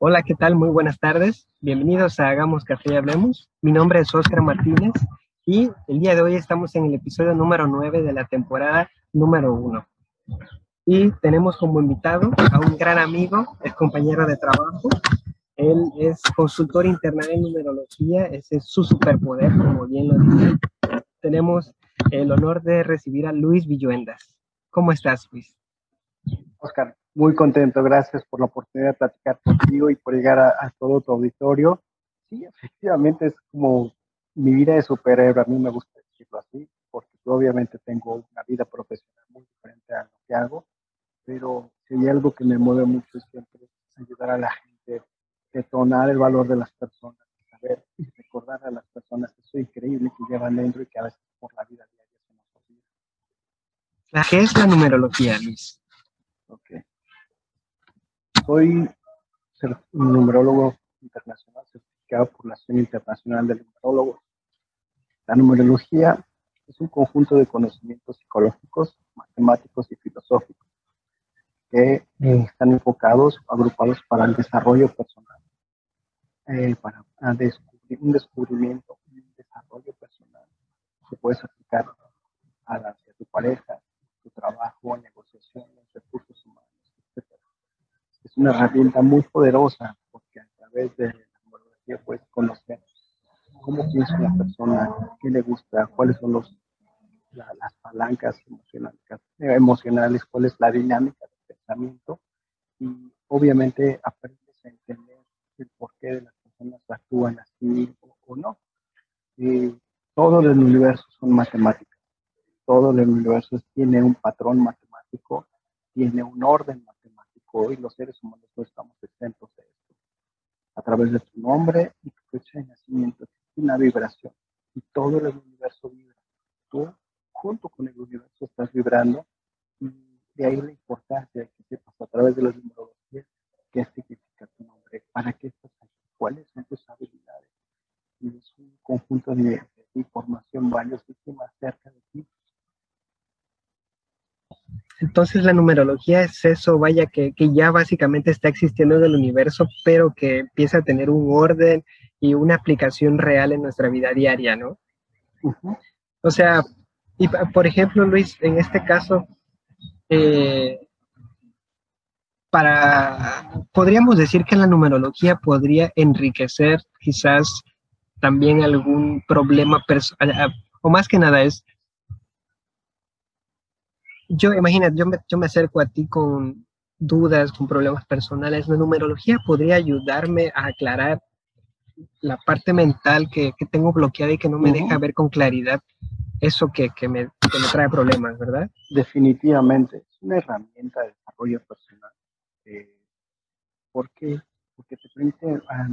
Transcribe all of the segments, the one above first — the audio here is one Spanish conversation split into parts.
Hola, ¿qué tal? Muy buenas tardes. Bienvenidos a Hagamos Café y Hablemos. Mi nombre es Oscar Martínez y el día de hoy estamos en el episodio número 9 de la temporada número 1. Y tenemos como invitado a un gran amigo, es compañero de trabajo. Él es consultor internal en numerología, ese es su superpoder, como bien lo dice. Tenemos el honor de recibir a Luis Villuendas. ¿Cómo estás, Luis? Oscar, muy contento, gracias por la oportunidad de platicar contigo y por llegar a, todo tu auditorio. Sí, efectivamente es como mi vida de superhéroe, a mí me gusta decirlo así, porque obviamente tengo una vida profesional muy diferente a lo que hago, pero si hay algo que me mueve mucho es siempre ayudar a la gente, detonar el valor de las personas, saber y recordar a las personas que soy increíble que llevan dentro y que a veces por la vida diaria se nos olvida. ¿Qué es la numerología, Luis? Soy numerólogo internacional certificado por la Asociación Internacional de Numerólogos. La numerología es un conjunto de conocimientos psicológicos, matemáticos y filosóficos que eh, están enfocados, agrupados para el desarrollo personal, eh, para descubrir, un descubrimiento, un desarrollo personal que puedes aplicar a, tu pareja, tu trabajo, negociaciones, recursos una herramienta muy poderosa porque a través de la numerología puedes conocer cómo piensa una persona, qué le gusta, cuáles son los, las palancas emocionales, emocionales, cuál es la dinámica del pensamiento y obviamente aprendes a entender el porqué de las personas actúan así o, no. Y todo el universo son matemáticas, todo el universo tiene un patrón matemático, tiene un orden hoy los seres humanos no estamos exentos de esto. A través de tu nombre y tu fecha de nacimiento existe una vibración y todo el universo vibra. Tú, junto con el universo, estás vibrando y de ahí la importancia de que sepas a través de la numerología qué significa tu nombre, para qué estás aquí, cuáles son tus habilidades. Y es un conjunto de, información valiosísima acerca de ti entonces la numerología es eso, vaya, que, ya básicamente está existiendo en el universo, pero que empieza a tener un orden y una aplicación real en nuestra vida diaria, ¿no? O sea, y por ejemplo, Luis, en este caso, eh, para, podríamos decir que la numerología podría enriquecer quizás también algún problema personal, o más que nada es yo, imagínate, yo me, yo me acerco a ti con dudas, con problemas personales. La numerología podría ayudarme a aclarar la parte mental que, que tengo bloqueada y que no me deja ver con claridad eso que, que, me, que, me, trae problemas, ¿verdad? Definitivamente, es una herramienta de desarrollo personal. Eh, ¿Por qué? Porque te permite ah,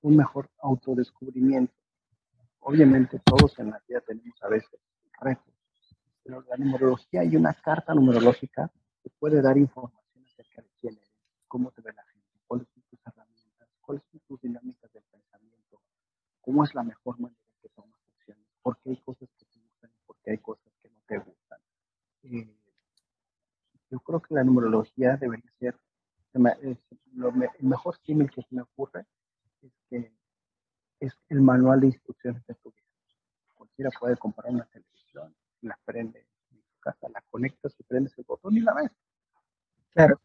un mejor autodescubrimiento. Obviamente todos en la vida tenemos a veces retos pero la numerología y una carta numerológica te puede dar información acerca de quién eres, cómo te ve la gente, cuáles son tus herramientas, cuáles son tus dinámicas del pensamiento, cómo es la mejor manera que tomas acciones, por qué hay cosas que te gustan y por qué hay cosas que no te gustan. Eh, yo creo que la numerología debería ser, lo, el mejor símil que se me ocurre es que es el manual de instrucciones de tu vida. Cualquiera puede comprar una televisión, la prende en tu casa, la conectas y prendes el botón y la ves. Claro.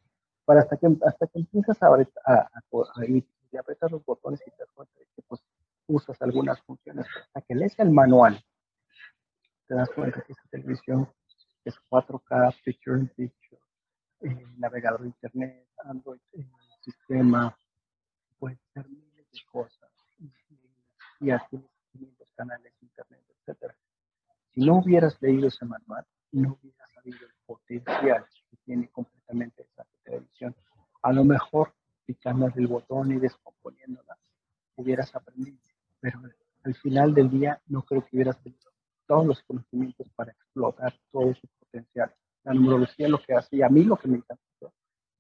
Para hasta que, hasta que empiezas a, a, a, ir y apretar los botones y te das cuenta de que pues, usas algunas funciones, hasta que lees el manual, te das cuenta que esa televisión es 4K, Picture in Picture, eh, navegador de Internet, Android, eh, sistema, puede ser miles de cosas, y, y, y canales, Internet, etcétera si no hubieras leído ese manual, no hubieras sabido el potencial que tiene completamente esa televisión. A lo mejor picando el botón y descomponiéndola, hubieras aprendido, pero al final del día no creo que hubieras tenido todos los conocimientos para explotar todo su potencial. La numerología lo que hace, y a mí lo que me encanta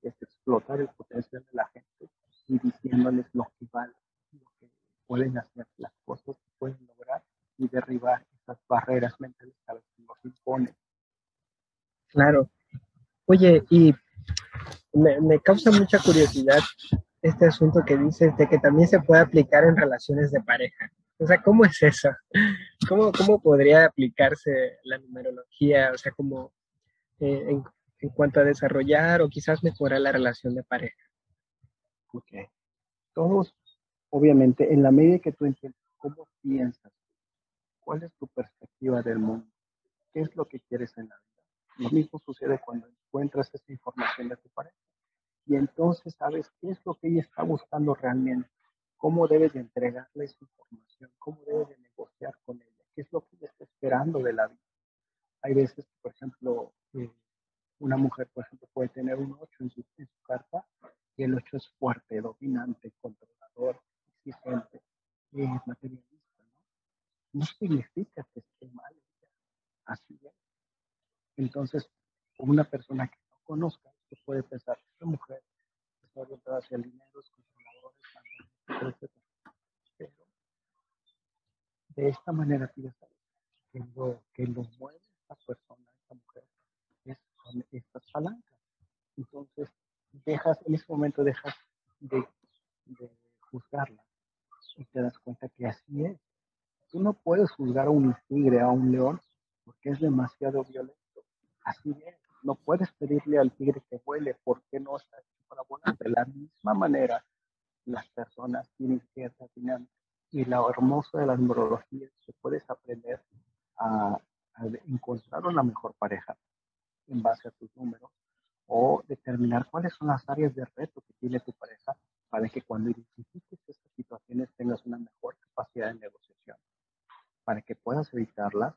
es explotar el potencial de la gente y diciéndoles lo que vale, lo que pueden hacer, las cosas que pueden lograr y derribar las barreras mentales que nos imponen. Claro. Oye, y me, causa mucha curiosidad este asunto que dices de que también se puede aplicar en relaciones de pareja. O sea, ¿cómo es eso? ¿Cómo, cómo podría aplicarse la numerología? O sea, como eh, en, en, cuanto a desarrollar o quizás mejorar la relación de pareja. Ok. Todos, obviamente, en la medida que tú entiendes cómo piensas, cuál es tu perspectiva del mundo, qué es lo que quieres en la vida. Lo mismo sucede cuando encuentras esa información de tu pareja. Y entonces sabes qué es lo que ella está buscando realmente cómo debes de entregarle esa información, cómo debes de negociar con ella, qué es lo que ella está esperando de la vida. Hay veces, por ejemplo, eh, una mujer, por ejemplo, puede tener un 8 en su, carta y el 8 es fuerte, dominante, controlador, exigente, materialista. ¿No? significa que esté mal. Así es. Entonces, una persona que no conozca, que puede pensar, esta mujer está orientada hacia el dinero, es pero de esta manera tú que lo que lo mueve esta persona, esta mujer, es, son estas palancas. Entonces, dejas, en ese momento dejas de, de juzgarla y te das cuenta que así es. Tú no puedes juzgar a un tigre, a un león, porque es demasiado violento. Así es. No puedes pedirle al tigre que vuele porque no está hecho para volar. De la misma manera, las personas tienen cierta dinámica. Y lo hermoso de la numerología es que puedes aprender a, encontrar una mejor pareja en base a tus números o determinar cuáles son las áreas de reto que tiene tu pareja para que cuando identifiques estas situaciones tengas una mejor capacidad de negociación, para que puedas evitarlas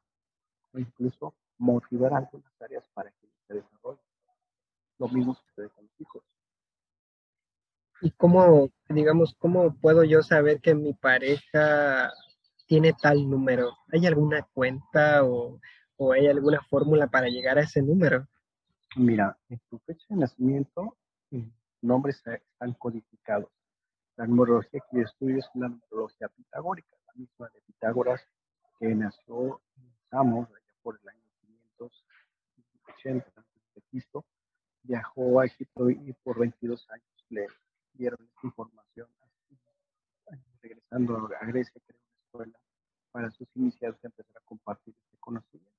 o incluso motivar algunas áreas para que se desarrollen. Lo mismo sucede con los hijos. ¿Y cómo, digamos, cómo puedo yo saber que mi pareja tiene tal número? ¿Hay alguna cuenta o, o hay alguna fórmula para llegar a ese número? Mira, en tu fecha de nacimiento, nombres están codificados. La numerología que yo estudio es la numerología pitagórica, la misma de Pitágoras, que nació en Samos, allá por el año 580 a.C., viajó a Egipto y por 22 años le dieron esta información. Regresando a Grecia, creó una escuela para sus iniciados empezar a compartir este conocimiento.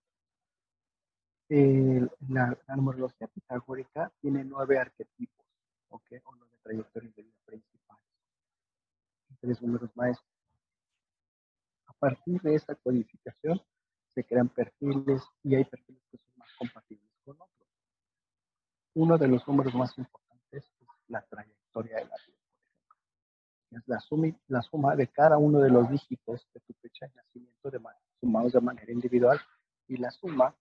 la, numerología pitagórica tiene nueve arquetipos, ¿okay? o nueve trayectorias de vida principales. Tres números maestros. Partir de esa codificación se crean perfiles y hay perfiles que son más compatibles con otros. Uno de los números más importantes es la trayectoria de la vida, Es la suma, la suma de cada uno de los dígitos de tu fecha de nacimiento de sumados de manera individual y la suma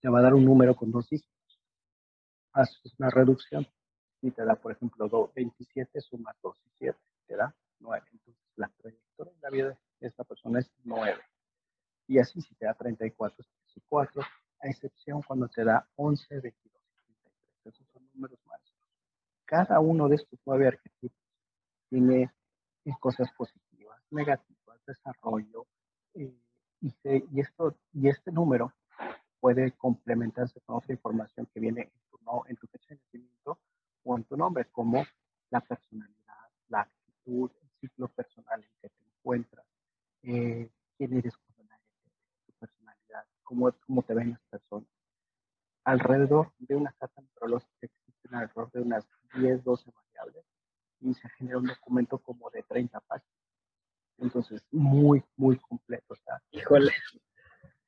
te va a dar un número con dos dígitos. Haces una reducción y te da, por ejemplo, 27 sumas 2 y 7, te da 9. Entonces, la trayectoria de la vida esta persona es 9. Y así, si te da 34, es 4, a excepción cuando te da 11, 22 y 33. Esos son números más cada uno de estos nueve arquetipos tiene cosas positivas, negativas, desarrollo, eh, y, esto, y este número puede complementarse con otra información que viene en tu, en tu fecha de nacimiento o en tu nombre, como la personalidad, la actitud, el ciclo personal en que te encuentras, eh, quién eres como tu personalidad, cómo, cómo te ven las personas. Alrededor de una carta neurológica existen alrededor de unas 10, 12 variables y se genera un documento como de 30 páginas. Entonces, muy, muy completo. está. Híjole.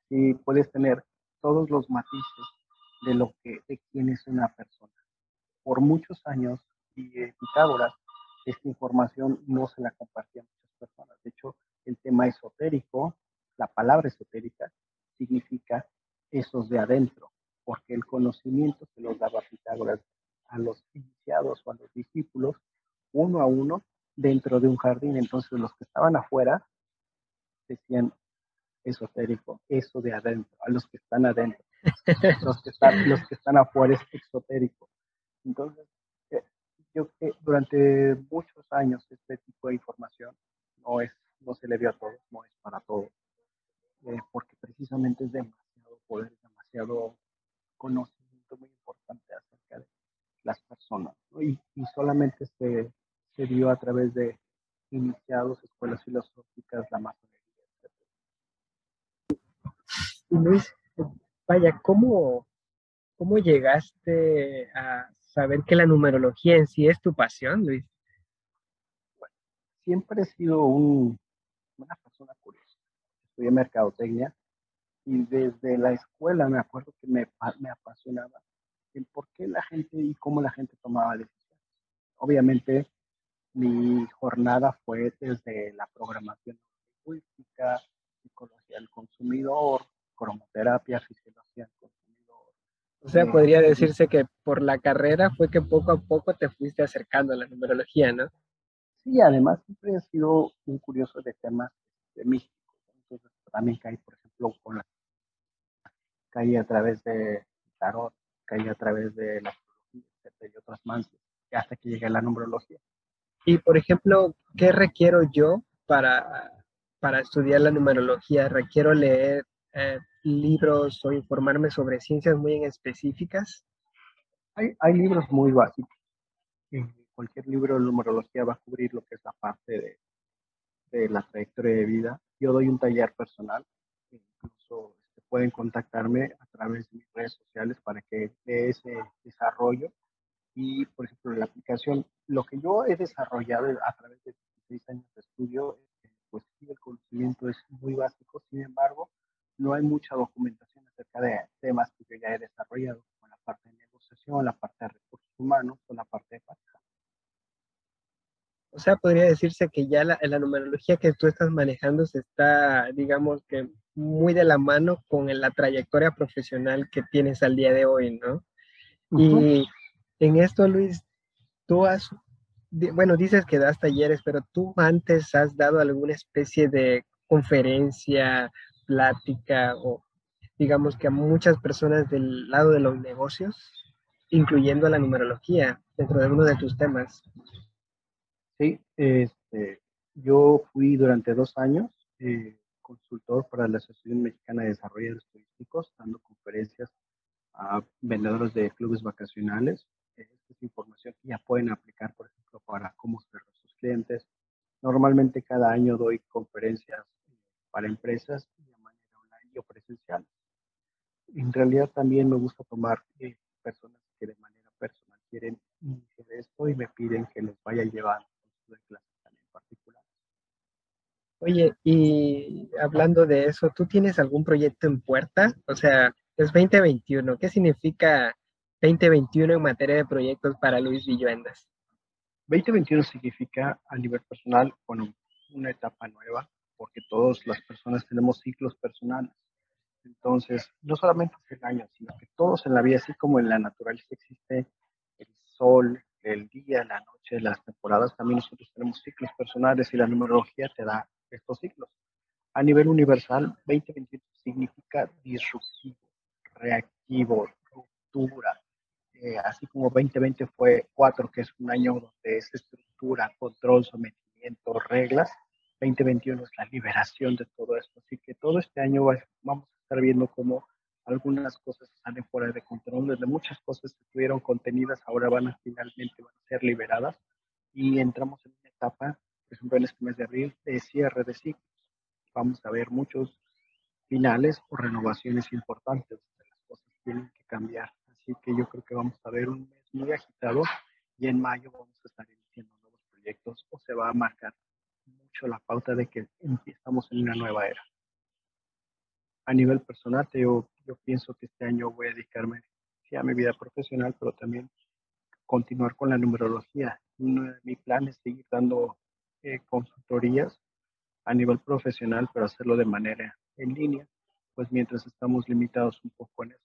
Y puedes tener todos los matices de lo que, de quién es una persona. Por muchos años, y eh, Pitágoras, esta información no se la compartía a muchas personas. De hecho, el tema esotérico, la palabra esotérica, significa esos de adentro, porque el conocimiento se los daba Pitágoras a los iniciados o a los discípulos uno a uno dentro de un jardín. Entonces los que estaban afuera decían esotérico, eso de adentro, a los que están adentro. Los que están, los que están afuera es exotérico. Entonces, eh, yo que durante muchos años este tipo de información no es, no se le dio a todos, no es para todos, eh, porque precisamente es demasiado poder, demasiado conocimiento muy importante acerca de las personas. Y, solamente se, se dio a través de iniciados, escuelas filosóficas, la masonería, Y Luis, vaya, ¿cómo, ¿cómo llegaste a saber que la numerología en sí es tu pasión, Luis? siempre he sido un. Estudié mercadotecnia y desde la escuela me acuerdo que me, me apasionaba el por qué la gente y cómo la gente tomaba decisiones. Obviamente, mi jornada fue desde la programación lingüística, psicología del consumidor, cromoterapia, fisiología del consumidor. O sea, podría decirse que por la carrera fue que poco a poco te fuiste acercando a la numerología, ¿no? Sí, además siempre he sido un curioso de temas de místicos. También caí, por ejemplo, con la caí a través de tarot, caí a través de la astrología, y otras más, hasta que llegué a la numerología. Y por ejemplo, ¿qué requiero yo para, para estudiar la numerología? ¿Requiero leer eh, libros o informarme sobre ciencias muy en específicas? Hay, hay libros muy básicos cualquier libro de numerología va a cubrir lo que es la parte de, la trayectoria de vida. Yo doy un taller personal, incluso este, pueden contactarme a través de mis redes sociales para que dé ese desarrollo. Y, por ejemplo, la aplicación, lo que yo he desarrollado a través de 16 años de estudio, pues sí, el conocimiento es muy básico, sin embargo, no hay mucha documentación acerca de temas que yo ya he desarrollado, como la parte de negociación, la parte de recursos humanos o la parte de pareja. O sea, podría decirse que ya la, la numerología que tú estás manejando se está, digamos que, muy de la mano con la trayectoria profesional que tienes al día de hoy, ¿no? Y en esto, Luis, tú has, bueno, dices que das talleres, pero tú antes has dado alguna especie de conferencia, plática o digamos que a muchas personas del lado de los negocios, incluyendo la numerología dentro de uno de tus temas. Sí, este, yo fui durante dos años eh, consultor para la Asociación Mexicana de Desarrolladores Turísticos, dando conferencias a vendedores de clubes vacacionales. Esta es información que ya pueden aplicar, por ejemplo, para cómo ser sus clientes. Normalmente cada año doy conferencias eh, para empresas de manera online o presencial. En realidad también me gusta tomar eh, personas que de manera personal quieren iniciar esto y me piden que les vaya llevando de clases también particulares. Oye, y hablando de eso, ¿tú tienes algún proyecto en puerta? O sea, es 2021. ¿Qué significa 2021 en materia de proyectos para Luis Villuendas? 2021 significa a nivel personal, bueno, una etapa nueva, porque todas las personas tenemos ciclos personales. Entonces, no solamente es el año, sino que todos en la vida, así como en la naturaleza existe el sol, el día, la noche, las temporadas, también nosotros tenemos ciclos personales y la numerología te da estos ciclos. A nivel universal, 2021 significa disruptivo, reactivo, ruptura. Eh, así como 2020 fue 4, que es un año donde es estructura, control, sometimiento, reglas, 2021 es la liberación de todo esto. Así que todo este año vamos a estar viendo cómo algunas cosas salen fuera de control, desde muchas cosas que estuvieron contenidas ahora van a finalmente van a ser liberadas y entramos en una etapa, ejemplo en este mes de abril, de cierre de ciclos. Vamos a ver muchos finales o renovaciones importantes de las cosas tienen que cambiar. Así que yo creo que vamos a ver un mes muy agitado y en mayo vamos a estar iniciando nuevos proyectos o se va a marcar mucho la pauta de que estamos en una nueva era a nivel personal, yo, yo pienso que este año voy a dedicarme a mi vida profesional, pero también continuar con la numerología. mi plan es seguir dando eh, consultorías a nivel profesional, pero hacerlo de manera en línea, pues mientras estamos limitados un poco en esto.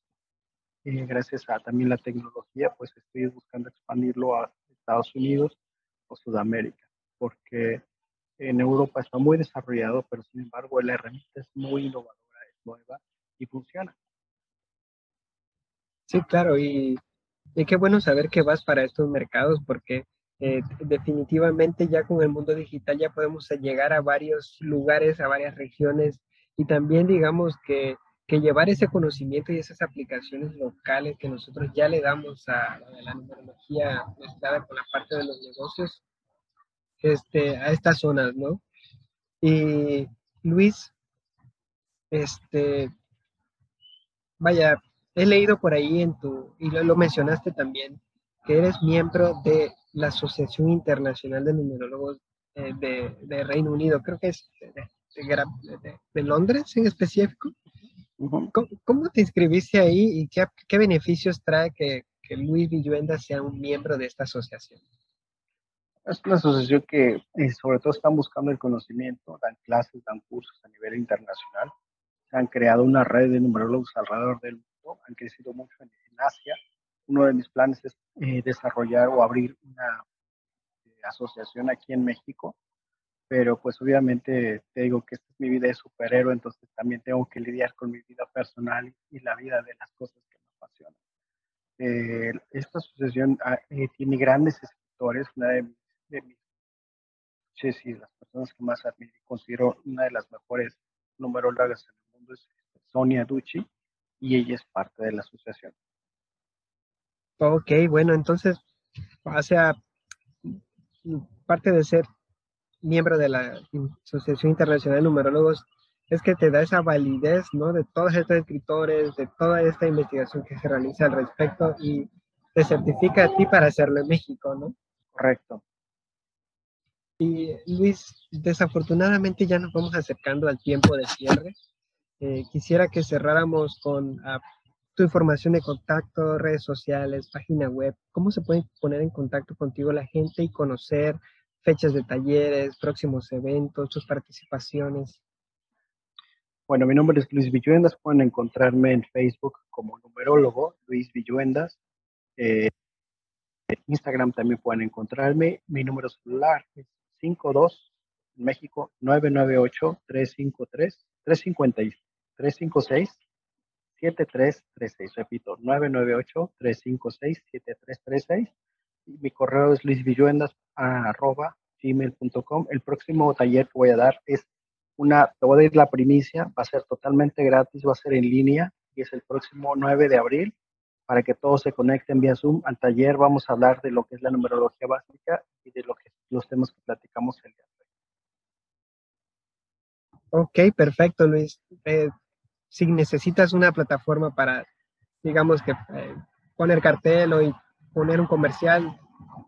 Y gracias a también la tecnología, pues estoy buscando expandirlo a Estados Unidos o Sudamérica, porque en Europa está muy desarrollado, pero sin embargo la herramienta es muy innovadora nueva y funciona. Sí, claro, y, qué bueno saber que vas para estos mercados porque eh, definitivamente ya con el mundo digital ya podemos llegar a varios lugares, a varias regiones y también digamos que que llevar ese conocimiento y esas aplicaciones locales que nosotros ya le damos a, la numerología mezclada con la parte de los negocios este, a estas zonas, ¿no? Y Luis, este, vaya, he leído por ahí en tu, y lo, mencionaste también, que eres miembro de la Asociación Internacional de Numerólogos eh, de, Reino Unido, creo que es de, Londres en específico. ¿Cómo, te inscribiste ahí y qué, beneficios trae que, que Luis Villuenda sea un miembro de esta asociación? Es una asociación que eh, sobre todo están buscando el conocimiento, dan clases, dan cursos a nivel internacional. Se han creado una red de numerólogos alrededor del mundo, han crecido mucho en, Asia. Uno de mis planes es eh, desarrollar o abrir una eh, asociación aquí en México, pero pues obviamente te digo que esta es mi vida de superhéroe, entonces también tengo que lidiar con mi vida personal y la vida de las cosas que me apasionan. esta asociación ah, tiene grandes escritores, una de de mis sí, las personas que más admiro y considero una de las mejores numerólogas en el mundo es Sonia Ducci y ella es parte de la asociación. Ok, bueno, entonces, o sea, parte de ser miembro de la Asociación Internacional de Numerólogos es que te da esa validez, ¿no? De todos estos escritores, de toda esta investigación que se realiza al respecto y te certifica a ti para hacerlo en México, ¿no? Correcto. Y Luis, desafortunadamente ya nos vamos acercando al tiempo de cierre. Eh, quisiera que cerráramos con ah, tu información de contacto, redes sociales, página web. ¿Cómo se puede poner en contacto contigo la gente y conocer fechas de talleres, próximos eventos, tus participaciones? Bueno, mi nombre es Luis Villuendas. Pueden encontrarme en Facebook como numerólogo Luis Villuendas. Eh, Instagram también pueden encontrarme. Mi número celular es 52 en México 998 353 356 356 7336. Repito, 998 356 7336. Y mi correo es luisvilluendas.gmail.com. El próximo taller que voy a dar es una, te voy a dar la primicia, va a ser totalmente gratis, va a ser en línea y es el próximo 9 de abril para que todos se conecten vía Zoom al taller. Vamos a hablar de lo que es la numerología básica y de lo que, los temas que platicamos el día de hoy. Ok, perfecto, Luis. Eh, si necesitas una plataforma para, digamos que eh, poner cartel o poner un comercial,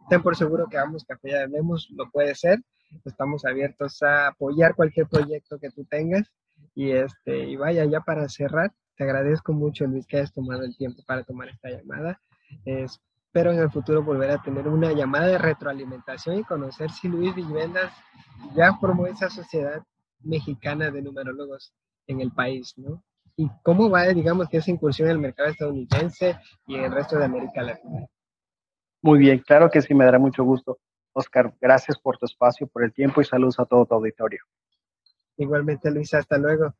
ten por seguro que Vamos Café ya Vemos lo puede ser. Estamos abiertos a apoyar cualquier proyecto que tú tengas. Y, este, y vaya, ya para cerrar, te agradezco mucho, Luis, que hayas tomado el tiempo para tomar esta llamada. espero en el futuro volver a tener una llamada de retroalimentación y conocer si Luis Villendas ya formó esa sociedad mexicana de numerólogos en el país, ¿no? Y cómo va, digamos, que esa incursión en el mercado estadounidense y en el resto de América Latina. Muy bien, claro que sí, me dará mucho gusto. Oscar, gracias por tu espacio, por el tiempo y saludos a todo tu auditorio. Igualmente, Luis, hasta luego.